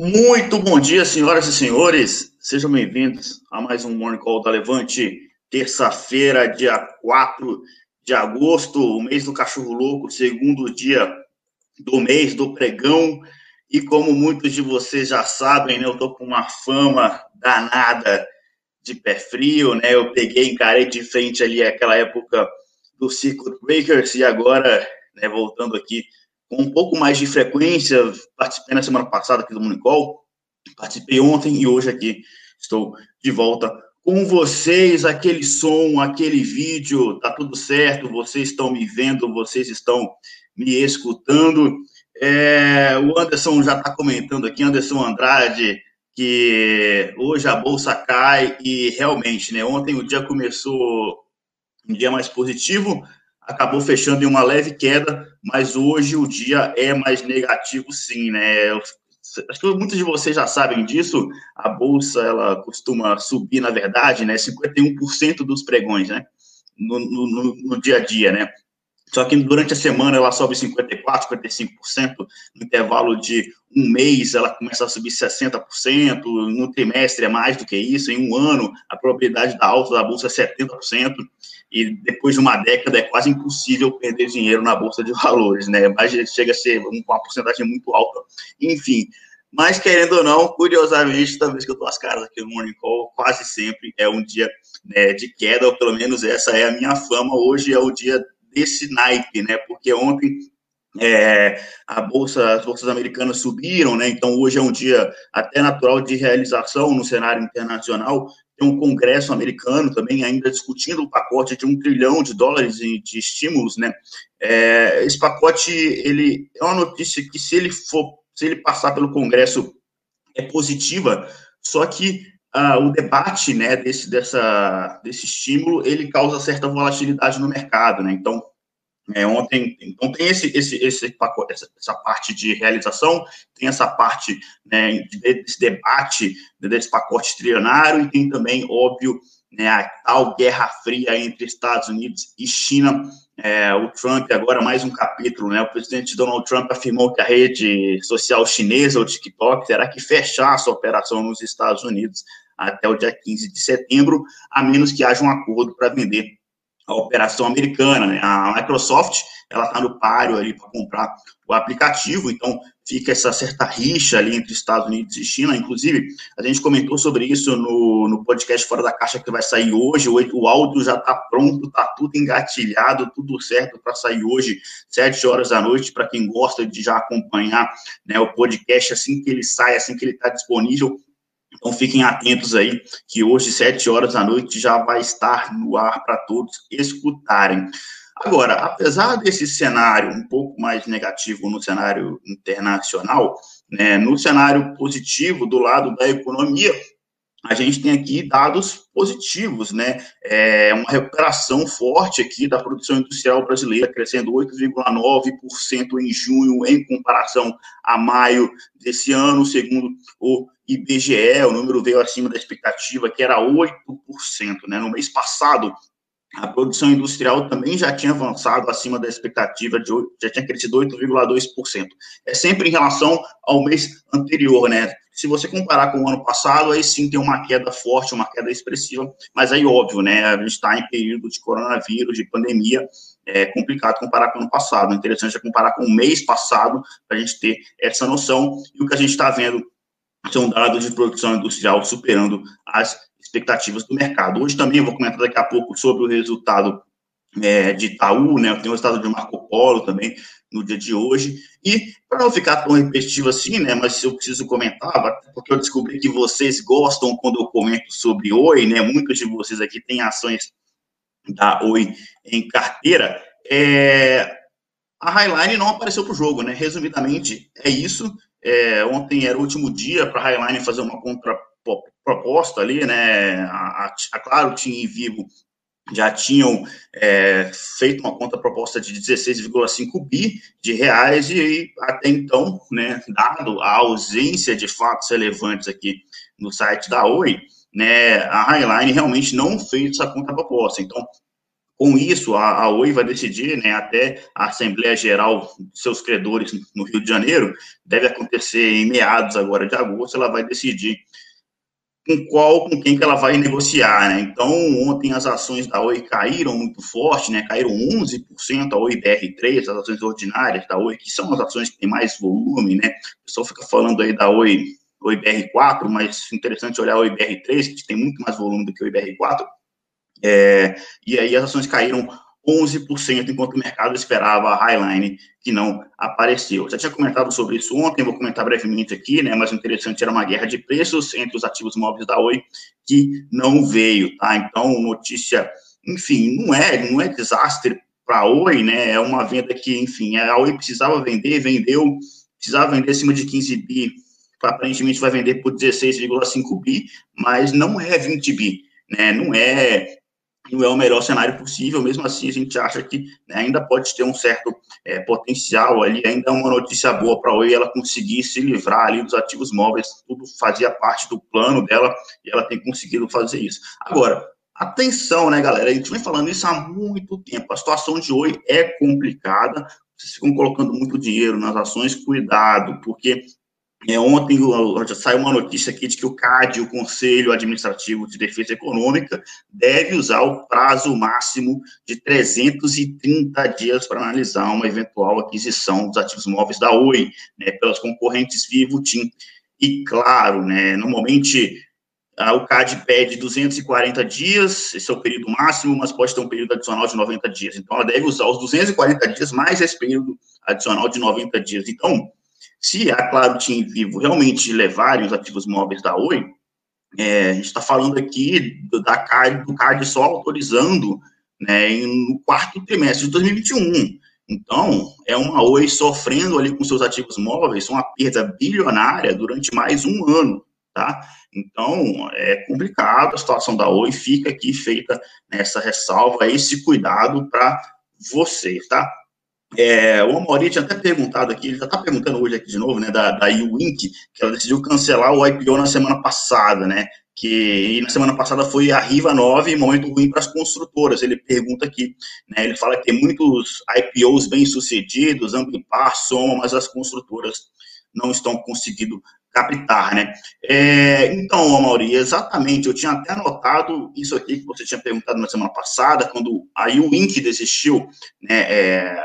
Muito bom dia, senhoras e senhores. Sejam bem-vindos a mais um Morning Call da Levante, terça-feira, dia 4 de agosto, o mês do cachorro louco, segundo dia do mês do pregão. E como muitos de vocês já sabem, né, eu tô com uma fama danada de pé frio, né? Eu peguei, encarei de frente ali aquela época do Circuit Breakers e agora, né, voltando aqui com um pouco mais de frequência, participei na semana passada aqui do Monicol, participei ontem e hoje aqui estou de volta com vocês, aquele som, aquele vídeo, tá tudo certo, vocês estão me vendo, vocês estão me escutando. É, o Anderson já está comentando aqui, Anderson Andrade, que hoje a bolsa cai e realmente, né? Ontem o dia começou um dia mais positivo, acabou fechando em uma leve queda, mas hoje o dia é mais negativo, sim, né? Acho que muitos de vocês já sabem disso. A bolsa ela costuma subir, na verdade, né? 51% dos pregões, né? No, no, no, dia a dia, né? Só que durante a semana ela sobe 54%, 55%, no intervalo de um mês ela começa a subir 60%, no trimestre é mais do que isso, em um ano a probabilidade da alta da bolsa é 70%, e depois de uma década é quase impossível perder dinheiro na bolsa de valores, né? Mas chega a ser uma porcentagem muito alta. Enfim, mas querendo ou não, curiosamente, toda vez que eu dou as caras aqui no Morning Call, quase sempre é um dia né, de queda, ou pelo menos essa é a minha fama. Hoje é o dia desse naipe, né? Porque ontem é, a bolsa, as bolsas americanas subiram, né? Então hoje é um dia até natural de realização no cenário internacional. Tem um Congresso americano também ainda discutindo o pacote de um trilhão de dólares de, de estímulos, né? É, esse pacote ele é uma notícia que se ele for, se ele passar pelo Congresso é positiva, só que ah, o debate né, desse, dessa, desse estímulo ele causa certa volatilidade no mercado, né? Então, é, ontem, então tem esse, esse, esse pacote, essa, essa, parte de realização, tem essa parte né, desse debate desse pacote trilionário e tem também, óbvio, né, a tal guerra fria entre Estados Unidos e China. É, o Trump, agora mais um capítulo, né? O presidente Donald Trump afirmou que a rede social chinesa, o TikTok, terá que fechar sua operação nos Estados Unidos até o dia 15 de setembro, a menos que haja um acordo para vender a operação americana. Né? A Microsoft ela está no páreo ali para comprar o aplicativo, então fica essa certa rixa ali entre Estados Unidos e China. Inclusive, a gente comentou sobre isso no, no podcast Fora da Caixa que vai sair hoje. O, o áudio já está pronto, está tudo engatilhado, tudo certo para sair hoje, sete horas da noite, para quem gosta de já acompanhar né, o podcast assim que ele sai, assim que ele está disponível. Então fiquem atentos aí, que hoje, sete horas da noite, já vai estar no ar para todos escutarem. Agora, apesar desse cenário um pouco mais negativo no cenário internacional, né, no cenário positivo do lado da economia, a gente tem aqui dados positivos, né? É uma recuperação forte aqui da produção industrial brasileira, crescendo 8,9% em junho, em comparação a maio desse ano, segundo o IBGE, o número veio acima da expectativa, que era 8%, né? No mês passado, a produção industrial também já tinha avançado acima da expectativa, de, já tinha crescido 8,2%. É sempre em relação ao mês anterior, né? Se você comparar com o ano passado, aí sim tem uma queda forte, uma queda expressiva, mas aí, óbvio, né? A gente está em período de coronavírus, de pandemia, é complicado comparar com o ano passado. O interessante é comparar com o mês passado, para a gente ter essa noção. E o que a gente está vendo são dados de produção industrial superando as expectativas do mercado. Hoje também vou comentar daqui a pouco sobre o resultado é, de Itaú, né? Tem o resultado de Marco Polo também no dia de hoje. E para não ficar tão repetitivo assim, né? Mas eu preciso comentar, porque eu descobri que vocês gostam quando eu comento sobre Oi, né? Muitos de vocês aqui têm ações da Oi em carteira. É, a Highline não apareceu para o jogo, né? Resumidamente, é isso. É, ontem era o último dia para a Highline fazer uma contraproposta ali, né? A, a, Claro, tinha em Vivo já tinham é, feito uma contraproposta de 16,5 bi de reais e até então, né, dado a ausência de fatos relevantes aqui no site da Oi, né, a Highline realmente não fez essa contraproposta. Então, com isso, a, a Oi vai decidir, né, até a Assembleia Geral de seus credores no Rio de Janeiro, deve acontecer em meados agora de agosto, ela vai decidir com qual, com quem que ela vai negociar, né? Então, ontem as ações da Oi caíram muito forte, né? Caíram 11%, a Oi BR3, as ações ordinárias da Oi, que são as ações que têm mais volume, né? O pessoal fica falando aí da Oi, Oi BR4, mas interessante olhar a Oi BR3, que tem muito mais volume do que o Oi BR4. É, e aí as ações caíram 11%, enquanto o mercado esperava a Highline, que não apareceu. Já tinha comentado sobre isso ontem, vou comentar brevemente aqui, né, mas o interessante era uma guerra de preços entre os ativos móveis da Oi, que não veio, tá? Então, notícia, enfim, não é, não é desastre para a Oi, né, é uma venda que, enfim, a Oi precisava vender, vendeu, precisava vender acima de 15 bi, aparentemente vai vender por 16,5 bi, mas não é 20 bi, né, não é não é o melhor cenário possível, mesmo assim a gente acha que né, ainda pode ter um certo é, potencial ali, ainda é uma notícia boa para a Oi ela conseguir se livrar ali dos ativos móveis, tudo fazia parte do plano dela e ela tem conseguido fazer isso. Agora, atenção, né, galera, a gente vem falando isso há muito tempo, a situação de Oi é complicada, vocês ficam colocando muito dinheiro nas ações, cuidado, porque é, ontem saiu uma notícia aqui de que o CAD, o Conselho Administrativo de Defesa Econômica, deve usar o prazo máximo de 330 dias para analisar uma eventual aquisição dos ativos móveis da Oi, né, pelas concorrentes Vivo, TIM e Claro, né, normalmente o CAD pede 240 dias, esse é o período máximo, mas pode ter um período adicional de 90 dias. Então, ela deve usar os 240 dias mais esse período adicional de 90 dias. Então, se a Claro Team Vivo realmente levarem os ativos móveis da Oi, é, a gente está falando aqui do, da CAD, do CAD só autorizando né, no quarto trimestre de 2021. Então, é uma Oi sofrendo ali com seus ativos móveis uma perda bilionária durante mais um ano, tá? Então, é complicado a situação da Oi, fica aqui feita nessa ressalva, esse cuidado para vocês, tá? É, o Amaury tinha até perguntado aqui, ele já está perguntando hoje aqui de novo, né, da, da U-Wink, que ela decidiu cancelar o IPO na semana passada, né, que na semana passada foi a Riva 9, momento ruim para as construtoras. Ele pergunta aqui, né, ele fala que tem muitos IPOs bem-sucedidos, Ambipar, Soma, mas as construtoras não estão conseguindo captar, né. É, então, Amaury, exatamente, eu tinha até anotado isso aqui que você tinha perguntado na semana passada, quando a U-Wink desistiu, né, é,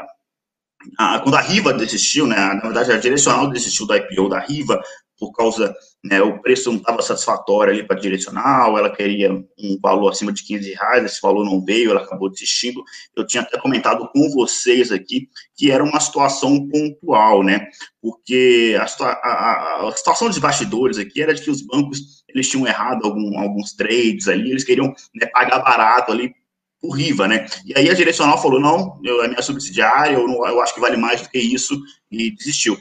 a, quando a Riva desistiu, né, na verdade a direcional desistiu da IPO da Riva por causa, né, o preço não estava satisfatório ali para a direcional, ela queria um valor acima de 15 reais, esse valor não veio, ela acabou desistindo. Eu tinha até comentado com vocês aqui que era uma situação pontual, né, porque a, a, a situação dos bastidores aqui era de que os bancos, eles tinham errado algum, alguns trades ali, eles queriam né, pagar barato ali o Riva, né? E aí a direcional falou, não, eu, é minha subsidiária, eu, não, eu acho que vale mais do que isso, e desistiu.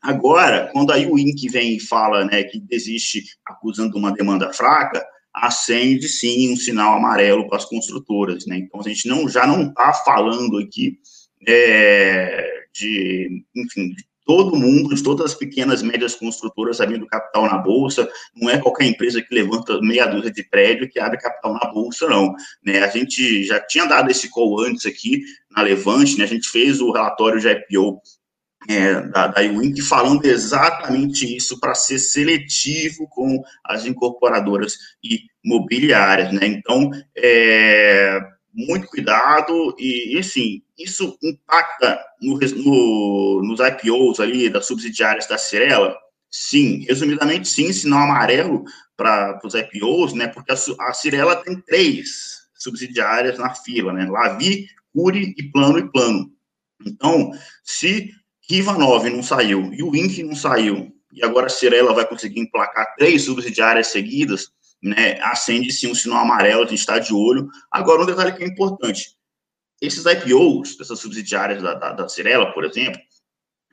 Agora, quando aí o INC vem e fala né, que desiste acusando uma demanda fraca, acende sim um sinal amarelo para as construtoras, né? Então a gente não, já não está falando aqui é, de, enfim, de todo mundo, de todas as pequenas e médias construtoras abrindo capital na bolsa, não é qualquer empresa que levanta meia dúzia de prédio que abre capital na bolsa, não. Né? A gente já tinha dado esse call antes aqui na Levante, né? a gente fez o relatório de IPO é, da, da Iwink falando exatamente isso para ser seletivo com as incorporadoras imobiliárias, né? Então, é, muito cuidado e, assim, isso impacta no, no, nos IPOs ali das subsidiárias da Cirela? Sim, resumidamente sim, sinal amarelo para os IPOs, né, porque a, a Cirela tem três subsidiárias na fila, né, Lavi, Curi e Plano e Plano. Então, se Riva 9 não saiu e o Inc não saiu, e agora a Cirela vai conseguir emplacar três subsidiárias seguidas, né, acende sim um sinal amarelo, a gente está de olho. Agora, um detalhe que é importante: esses IPOs, dessas subsidiárias da, da, da Cirela, por exemplo,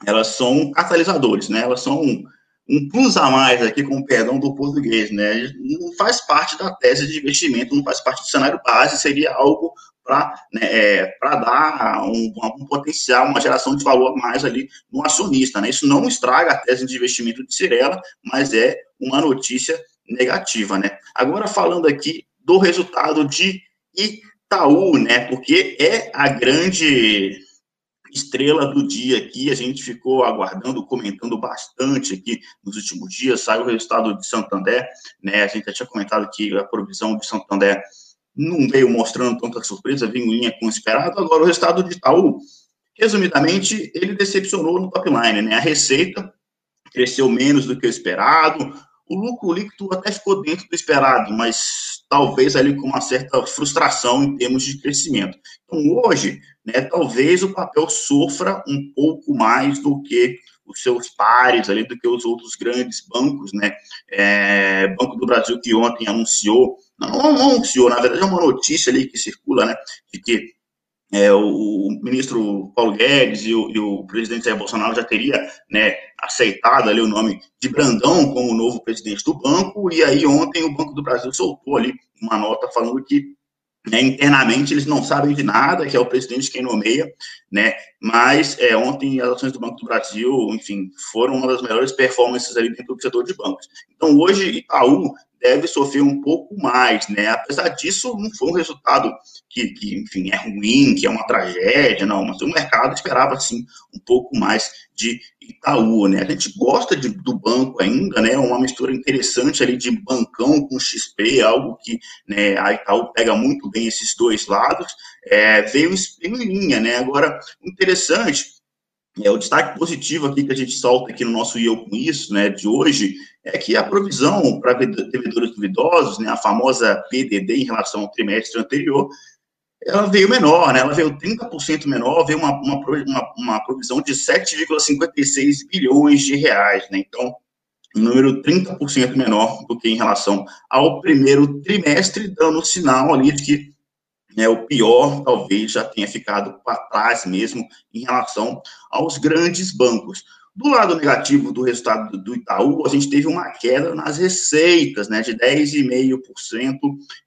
elas são catalisadores, né? Elas são um, um plus a mais aqui, com o perdão do português, né? Não faz parte da tese de investimento, não faz parte do cenário base, seria algo para né, é, dar um, um, potencial, uma geração de valor mais ali no acionista, né? Isso não estraga a tese de investimento de Cirela, mas é uma notícia negativa, né? Agora, falando aqui do resultado de Itaú, né? Porque é a grande estrela do dia aqui, a gente ficou aguardando, comentando bastante aqui nos últimos dias, saiu o resultado de Santander, né, a gente já tinha comentado que a provisão de Santander não veio mostrando tanta surpresa, veio em linha com o esperado, agora o resultado de Itaú, resumidamente, ele decepcionou no top line, né, a receita cresceu menos do que o esperado, o lucro líquido até ficou dentro do esperado, mas talvez ali com uma certa frustração em termos de crescimento. Então, hoje, né, talvez o papel sofra um pouco mais do que os seus pares ali, do que os outros grandes bancos, né? É, Banco do Brasil que ontem anunciou, não, não anunciou, na verdade é uma notícia ali que circula, né, de que é, o, o, ministro Paulo Guedes e o, e o, presidente Jair Bolsonaro já teria né, aceitado ali o nome de Brandão como novo presidente do banco, e aí ontem o Banco do Brasil soltou ali uma nota falando que né, internamente eles não sabem de nada, que é o presidente quem nomeia, né? Mas é, ontem as ações do Banco do Brasil, enfim, foram uma das melhores performances ali dentro do setor de bancos. Então hoje Itaú deve sofrer um pouco mais, né? Apesar disso, não foi um resultado que, que, enfim, é ruim, que é uma tragédia, não, mas o mercado esperava, sim, um pouco mais de Itaú, né? A gente gosta de, do banco ainda, né? Uma mistura interessante ali de bancão com XP, algo que né, a Itaú pega muito bem esses dois lados, é, veio em linha, né? Agora, interessante é, o destaque positivo aqui que a gente solta aqui no nosso e eu com isso, né, de hoje, é que a provisão para devedores duvidosos, né, a famosa PDD em relação ao trimestre anterior, ela veio menor, né, ela veio 30% menor, veio uma, uma, uma, uma provisão de 7,56 bilhões de reais, né, então, um número 30% menor do que em relação ao primeiro trimestre, dando sinal ali de que né, o pior talvez já tenha ficado para trás mesmo em relação aos grandes bancos. Do lado negativo do resultado do Itaú, a gente teve uma queda nas receitas, né, de 10,5%,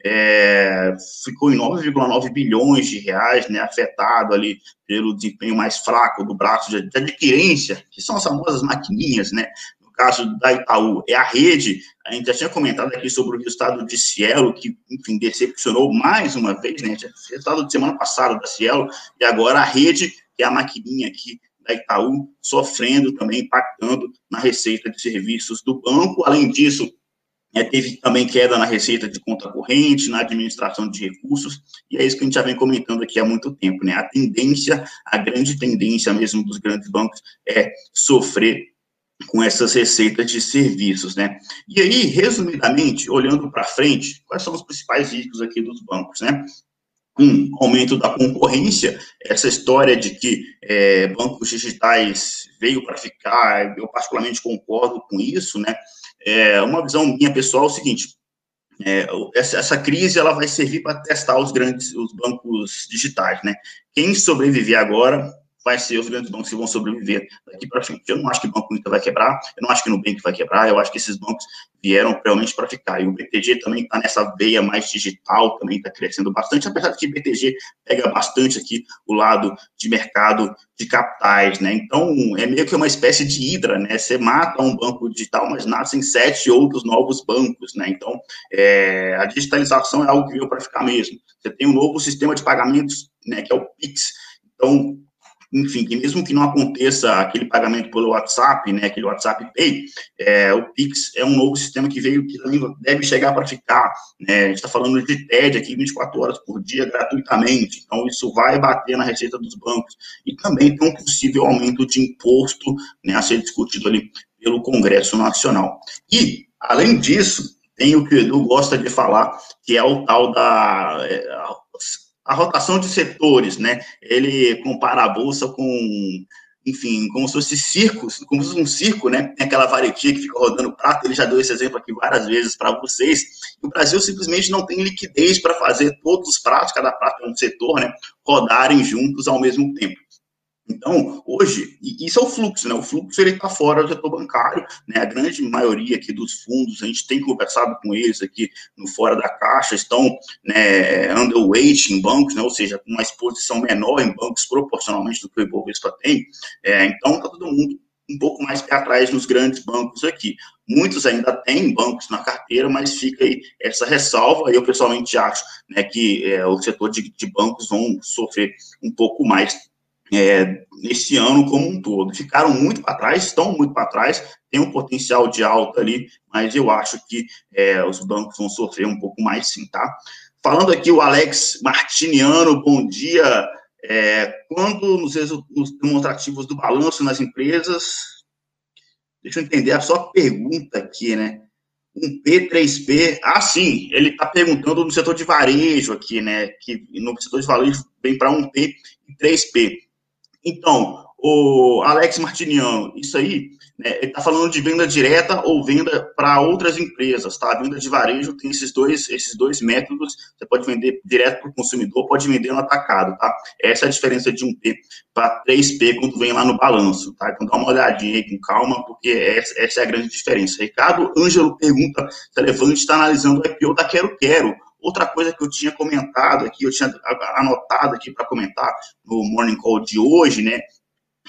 é, ficou em 9,9 bilhões de reais, né, afetado ali pelo desempenho mais fraco do braço de, adquirência, que são as famosas maquininhas, né, caso da Itaú é a rede, a gente já tinha comentado aqui sobre o resultado de Cielo, que, enfim, decepcionou mais uma vez, né? Resultado de semana passada da Cielo, e agora a rede, que é a maquininha aqui da Itaú, sofrendo também, impactando na receita de serviços do banco. Além disso, é, teve também queda na receita de conta corrente, na administração de recursos, e é isso que a gente já vem comentando aqui há muito tempo, né? A tendência, a grande tendência mesmo dos grandes bancos é sofrer com essas receitas de serviços, né? E aí, resumidamente, olhando para frente, quais são os principais riscos aqui dos bancos, né? Um, aumento da concorrência, essa história de que é, bancos digitais veio para ficar, eu particularmente concordo com isso, né? É, uma visão minha pessoal é o seguinte, é, essa, essa, crise ela vai servir para testar os grandes, os bancos digitais, né? Quem sobreviver agora vai ser os grandes bancos que vão sobreviver daqui para frente. Eu não acho que o Banco Inter vai quebrar, eu não acho que o Nubank vai quebrar, eu acho que esses bancos vieram realmente para ficar. E o BTG também está nessa veia mais digital, também está crescendo bastante, apesar de que o BTG pega bastante aqui o lado de mercado de capitais, né? Então, é meio que uma espécie de hidra, né? Você mata um banco digital, mas nascem sete outros novos bancos, né? Então, é, a digitalização é algo que veio para ficar mesmo. Você tem um novo sistema de pagamentos, né, que é o Pix. Então, enfim, que mesmo que não aconteça aquele pagamento pelo WhatsApp, né, aquele WhatsApp Pay, é, o Pix é um novo sistema que veio, que deve chegar para ficar, né, a gente está falando de TED aqui 24 horas por dia gratuitamente, então isso vai bater na receita dos bancos, e também tem um possível aumento de imposto, né, a ser discutido ali pelo Congresso Nacional. E, além disso, tem o que o Edu gosta de falar, que é o tal da é, a rotação de setores, né? Ele compara a bolsa com, enfim, como se fosse circos, como se fosse um circo, né? Tem aquela varetia que fica rodando prato, ele já deu esse exemplo aqui várias vezes para vocês. O Brasil simplesmente não tem liquidez para fazer todos os pratos, cada prato é um setor, né? Rodarem juntos ao mesmo tempo. Então, hoje, isso é o fluxo, né? O fluxo ele está fora do setor bancário, né? A grande maioria aqui dos fundos, a gente tem conversado com eles aqui no fora da caixa, estão né, underweight em bancos, né? Ou seja, com uma exposição menor em bancos proporcionalmente do que o Ibovespa tem. É, então, está todo mundo um pouco mais para trás nos grandes bancos aqui. Muitos ainda têm bancos na carteira, mas fica aí essa ressalva. Eu, pessoalmente, acho né, que é, o setor de, de, bancos vão sofrer um pouco mais é, nesse ano como um todo. Ficaram muito para trás, estão muito para trás, tem um potencial de alta ali, mas eu acho que é, os bancos vão sofrer um pouco mais sim, tá? Falando aqui o Alex Martiniano, bom dia. É, quando nos, nos demonstrativos do balanço nas empresas, Deixa eu entender a sua pergunta aqui, né? Um P3P, ah, sim, ele está perguntando no setor de varejo aqui, né? Que no setor de varejo vem para um P e 3P. Então, o Alex Martiniano, isso aí né, ele está falando de venda direta ou venda para outras empresas, tá? A venda de varejo tem esses dois, esses dois métodos. Você pode vender direto para o consumidor, pode vender no atacado, tá? Essa é a diferença de 1P para 3P quando vem lá no balanço, tá? Então dá uma olhadinha aí com calma, porque essa, é a grande diferença. Ricardo Ângelo pergunta se a Levante está analisando o IPO da Quero Quero. Outra coisa que eu tinha comentado aqui, eu tinha anotado aqui para comentar no Morning Call de hoje, né?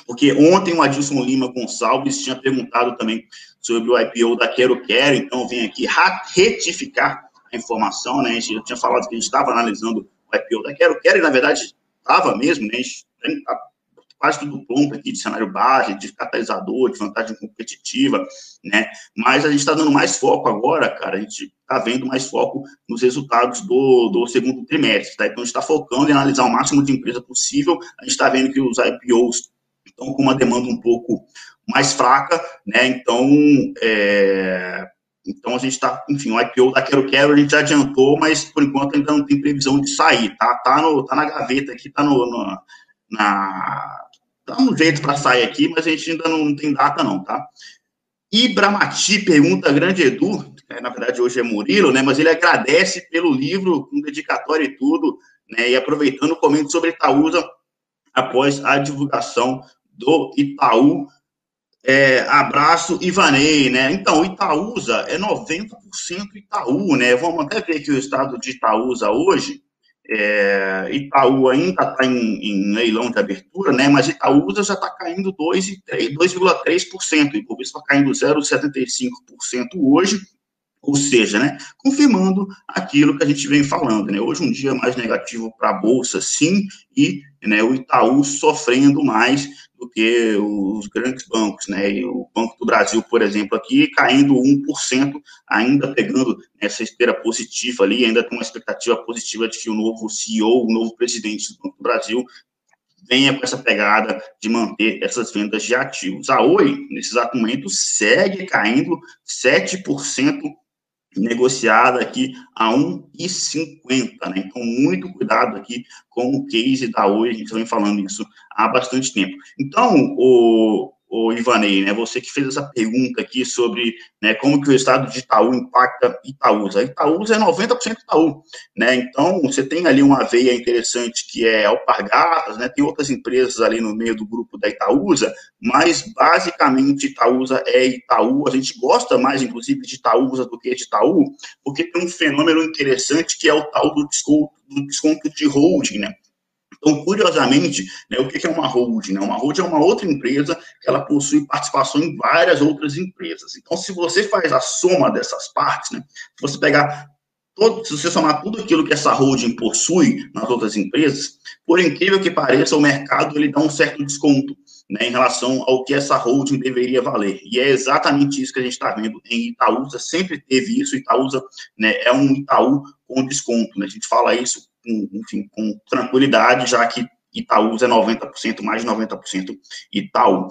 porque ontem o Adilson Lima Gonçalves tinha perguntado também sobre o IPO da Quero Quero, então vem aqui retificar a informação, né? A gente tinha falado que a gente estava analisando o IPO da Quero Quero, e na verdade estava mesmo, né? A gente está quase tudo pronto aqui de cenário base, de catalisador, de vantagem competitiva, né? Mas a gente está dando mais foco agora, cara, a gente está vendo mais foco nos resultados do, do segundo trimestre, tá? Então a gente está focando em analisar o máximo de empresa possível, a gente está vendo que os IPOs estão com uma demanda um pouco mais fraca, né? Então, é, então a gente está, enfim, o IPO da Quero Quero a gente já adiantou, mas por enquanto ainda não tem previsão de sair, tá? Tá, no, tá na gaveta aqui, tá no, no na, tá um jeito para sair aqui, mas a gente ainda não tem data não, tá? Ibramati pergunta, grande Edu, é, na verdade hoje é Murilo, né? Mas ele agradece pelo livro com dedicatório e tudo, né? E aproveitando, comento sobre Itaúsa após a divulgação do Itaú. É, abraço, Ivanei, né? Então, Itaúsa é 90% Itaú, né? Vamos até ver aqui o estado de Itaúsa hoje. É, Itaú ainda está em, em, leilão de abertura, né? Mas Itaúsa já está caindo 2,3%, o está caindo 0,75% hoje, ou seja, né, confirmando aquilo que a gente vem falando, né, hoje um dia mais negativo para a Bolsa, sim, e né, o Itaú sofrendo mais do que os grandes bancos, né, e o Banco do Brasil, por exemplo, aqui caindo 1%, ainda pegando essa esteira positiva ali, ainda tem uma expectativa positiva de que o novo CEO, o novo presidente do Banco do Brasil, venha com essa pegada de manter essas vendas de ativos. A Oi, nesse exato momento, segue caindo 7% negociada aqui a 1,50, né? Então, muito cuidado aqui com o case da Oi, a gente vem falando isso há bastante tempo. Então, o, o Ivanei, né, você que fez essa pergunta aqui sobre né, como que o estado de Itaú impacta Itaúsa. Itaúsa é 90% Itaú, né, então você tem ali uma veia interessante que é Alpargatas, né, tem outras empresas ali no meio do grupo da Itaúsa, mas basicamente Itaúsa é Itaú, a gente gosta mais inclusive de Itaúsa do que de Itaú, porque tem um fenômeno interessante que é o tal do desconto, do desconto de holding, né, então, curiosamente, né, o que é uma holding? Né? Uma holding é uma outra empresa que ela possui participação em várias outras empresas. Então, se você faz a soma dessas partes, né, se você pegar todo, se você somar tudo aquilo que essa holding possui nas outras empresas, por incrível que pareça, o mercado ele dá um certo desconto né, em relação ao que essa holding deveria valer. E é exatamente isso que a gente está vendo em Itaúsa, sempre teve isso, Itaúsa né, é um Itaú com desconto. Né? A gente fala isso com, enfim, com tranquilidade, já que Itaúsa é 90%, mais de 90% Itaú.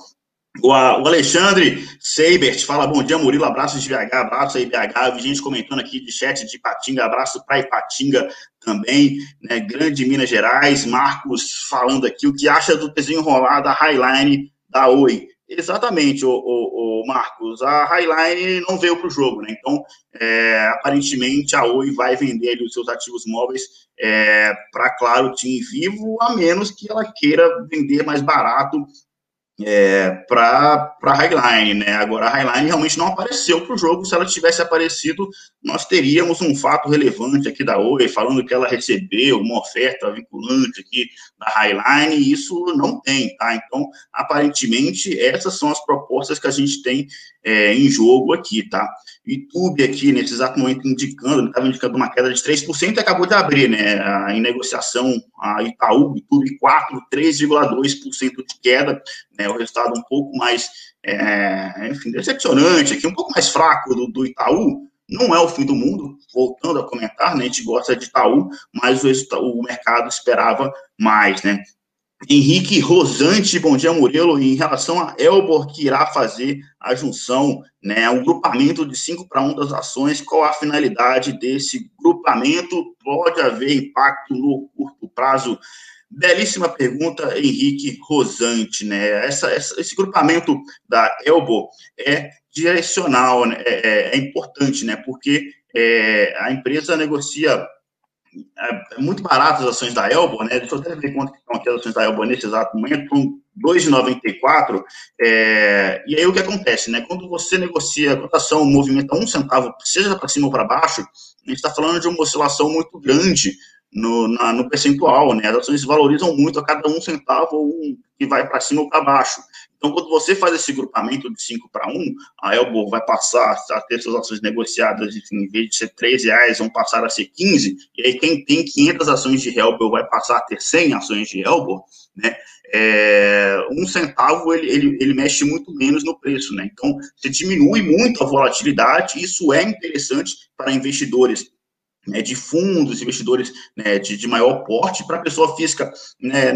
O, Alexandre Seibert fala, bom dia, Murilo, abraços de BH, abraço aí, BH, gente comentando aqui de chat de Ipatinga, abraço para Ipatinga também, né, grande Minas Gerais, Marcos falando aqui, o que acha do desenrolar da Highline da Oi? Exatamente, o, o, o, Marcos. A Highline não veio para o jogo, né? Então, é, aparentemente, a Oi vai vender ali, os seus ativos móveis é, para, claro, Tim Vivo, a menos que ela queira vender mais barato é, para a Highline, né? Agora, a Highline realmente não apareceu para o jogo. Se ela tivesse aparecido, nós teríamos um fato relevante aqui da Oi, falando que ela recebeu uma oferta vinculante aqui da Highline, e isso não tem, tá? Então, aparentemente, essas são as propostas que a gente tem é, em jogo aqui, tá? YouTube aqui, nesse exato momento, indicando, estava indicando uma queda de 3% e acabou de abrir, né? Em negociação, a Itaú, YouTube 4, 3,2% de queda, né? O resultado um pouco mais, é, enfim, decepcionante aqui, um pouco mais fraco do, do Itaú, não é o fim do mundo, voltando a comentar, né, a gente gosta de Itaú, mas o, o mercado esperava mais, né? Henrique Rosante, bom dia, Murilo. Em relação a Elbor, que irá fazer a junção, né, um grupamento de 5 para 1 das ações, qual a finalidade desse grupamento? Pode haver impacto no curto prazo? Belíssima pergunta, Henrique Rosante, né? Essa, essa, esse grupamento da Elbor é direcional, né? é, é, é importante, né? Porque é, a empresa negocia é, é muito barato as ações da Elbor, né? Deixa eu até ver quanto estão aqui as ações da Elbor nesse exato momento, estão 2,94. É, e aí o que acontece, né? Quando você negocia, a ação movimenta um centavo, seja para cima ou para baixo, a gente está falando de uma oscilação muito grande no, na, no percentual, né? As ações valorizam muito a cada um centavo um que vai para cima ou para baixo. Então, quando você faz esse grupamento de 5 para 1, a Elbor vai passar a ter suas ações negociadas, enfim, em vez de ser 3 reais, vão passar a ser 15, e aí quem tem 500 ações de Elbor vai passar a ter 100 ações de Elbor, né? É, um centavo ele, ele, ele mexe muito menos no preço, né? Então, você diminui muito a volatilidade, isso é interessante para investidores né, de fundos, investidores né, de, de, maior porte, para a pessoa física, né,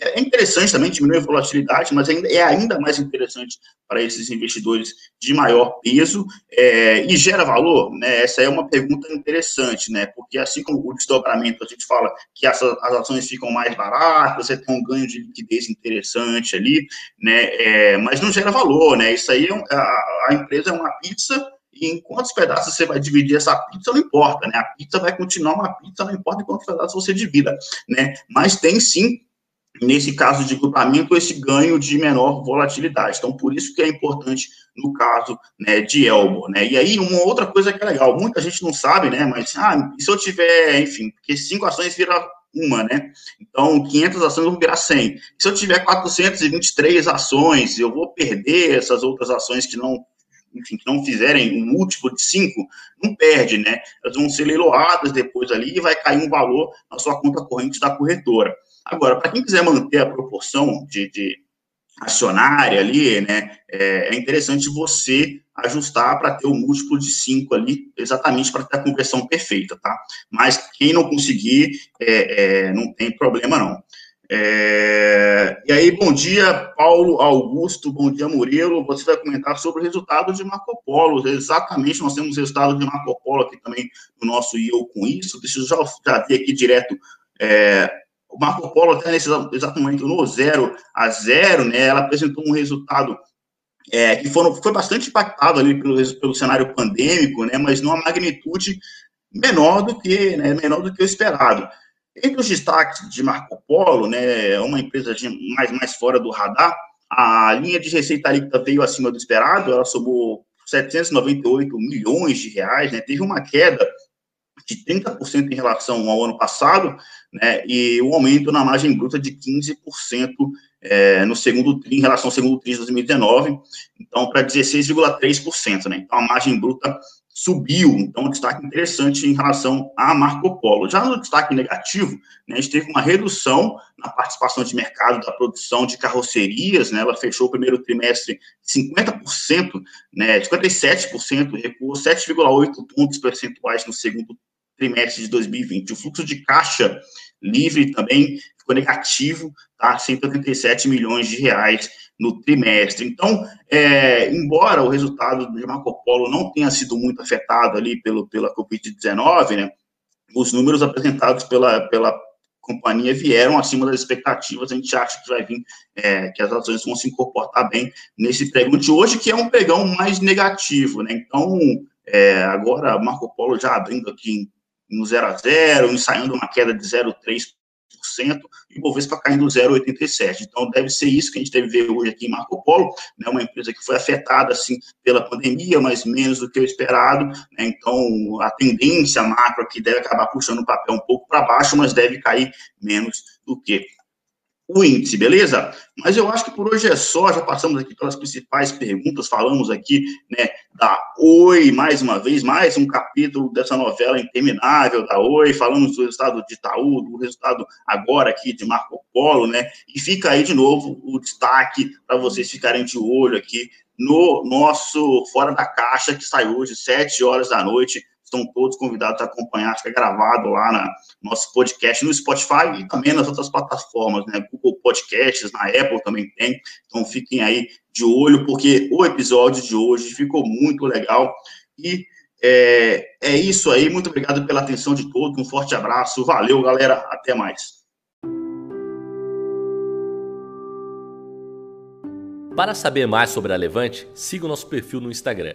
é interessante também diminuir a volatilidade, mas ainda, é ainda mais interessante para esses investidores de maior peso é, e gera valor? Né, essa é uma pergunta interessante, né, porque assim como o desdobramento, a gente fala que as ações ficam mais baratas, você tem um ganho de liquidez interessante ali, né, é, mas não gera valor, isso aí, é a, a empresa é uma pizza em quantos pedaços você vai dividir essa pizza, não importa, né? A pizza vai continuar uma pizza, não importa em quantos pedaços você divida, né? Mas tem sim, nesse caso de grupamento, esse ganho de menor volatilidade. Então, por isso que é importante no caso né, de Elbo, né? E aí, uma outra coisa que é legal, muita gente não sabe, né? Mas, ah, se eu tiver, enfim, porque cinco ações vira uma, né? Então, 500 ações vão virar 100. Se eu tiver 423 ações, eu vou perder essas outras ações que não enfim, que não fizerem um múltiplo de 5, não perde, né? Elas vão ser leiloadas depois ali e vai cair um valor na sua conta corrente da corretora. Agora, para quem quiser manter a proporção de, de acionária ali, né, é, é interessante você ajustar para ter o múltiplo de 5 ali, exatamente para ter a conversão perfeita, tá? Mas quem não conseguir, é, é, não tem problema não. É... E aí, bom dia, Paulo Augusto, bom dia, Murilo. Você vai comentar sobre o resultado de Marco Polo. Exatamente, nós temos o resultado de Marco Polo aqui também no nosso IO com isso. Deixa eu já, já ver aqui direto. É... O Marco Polo, até nesse exato momento, no 0 a 0, né, ela apresentou um resultado é, que foram, foi bastante impactado ali pelo, pelo cenário pandêmico, né, mas numa magnitude menor do que, né, menor do que o esperado. Entre os destaques de Marco Polo, né, uma empresa mais, mais fora do radar, a linha de receita líquida veio acima do esperado, ela somou 798 milhões de reais, né, teve uma queda de 30% em relação ao ano passado, né, e um aumento na margem bruta de 15% é, no segundo tri, em relação ao segundo tri de 2019, então para 16,3%, né, então a margem bruta subiu, então um destaque interessante em relação a Marco Polo. Já no destaque negativo, né, a gente teve uma redução na participação de mercado da produção de carrocerias, né, ela fechou o primeiro trimestre 50%, né, 57%, recuou 7,8 pontos percentuais no segundo trimestre de 2020. O fluxo de caixa livre também ficou negativo, tá? 187 milhões de reais no trimestre. Então, é, embora o resultado de Marco Polo não tenha sido muito afetado ali pelo, pela Covid-19, né, os números apresentados pela, pela companhia vieram acima das expectativas, a gente acha que vai vir, é, que as ações vão se comportar bem nesse pregão de hoje, que é um pregão mais negativo, né, então, é, agora Marco Polo já abrindo aqui no 0 a 0, ensaiando uma queda de 0,3%, e o Bovespa caindo 0,87%. Então, deve ser isso que a gente deve ver hoje aqui em Marco Polo, né, uma empresa que foi afetada, assim, pela pandemia, mas menos do que o esperado, né, então a tendência macro aqui deve acabar puxando o papel um pouco para baixo, mas deve cair menos do que o índice, beleza? Mas eu acho que por hoje é só, já passamos aqui pelas principais perguntas, falamos aqui, né, da Oi, mais uma vez, mais um capítulo dessa novela interminável da Oi, falamos do resultado de Itaú, do resultado agora aqui de Marco Polo, né, e fica aí de novo o destaque para vocês ficarem de olho aqui no nosso Fora da Caixa, que sai hoje, sete horas da noite, estão todos convidados a acompanhar, fica gravado lá na nosso podcast no Spotify e também nas outras plataformas, né? Google Podcasts, na Apple também tem. Então fiquem aí de olho, porque o episódio de hoje ficou muito legal. E é, é isso aí. Muito obrigado pela atenção de todos. Um forte abraço. Valeu, galera. Até mais. Para saber mais sobre a Levante, siga o nosso perfil no Instagram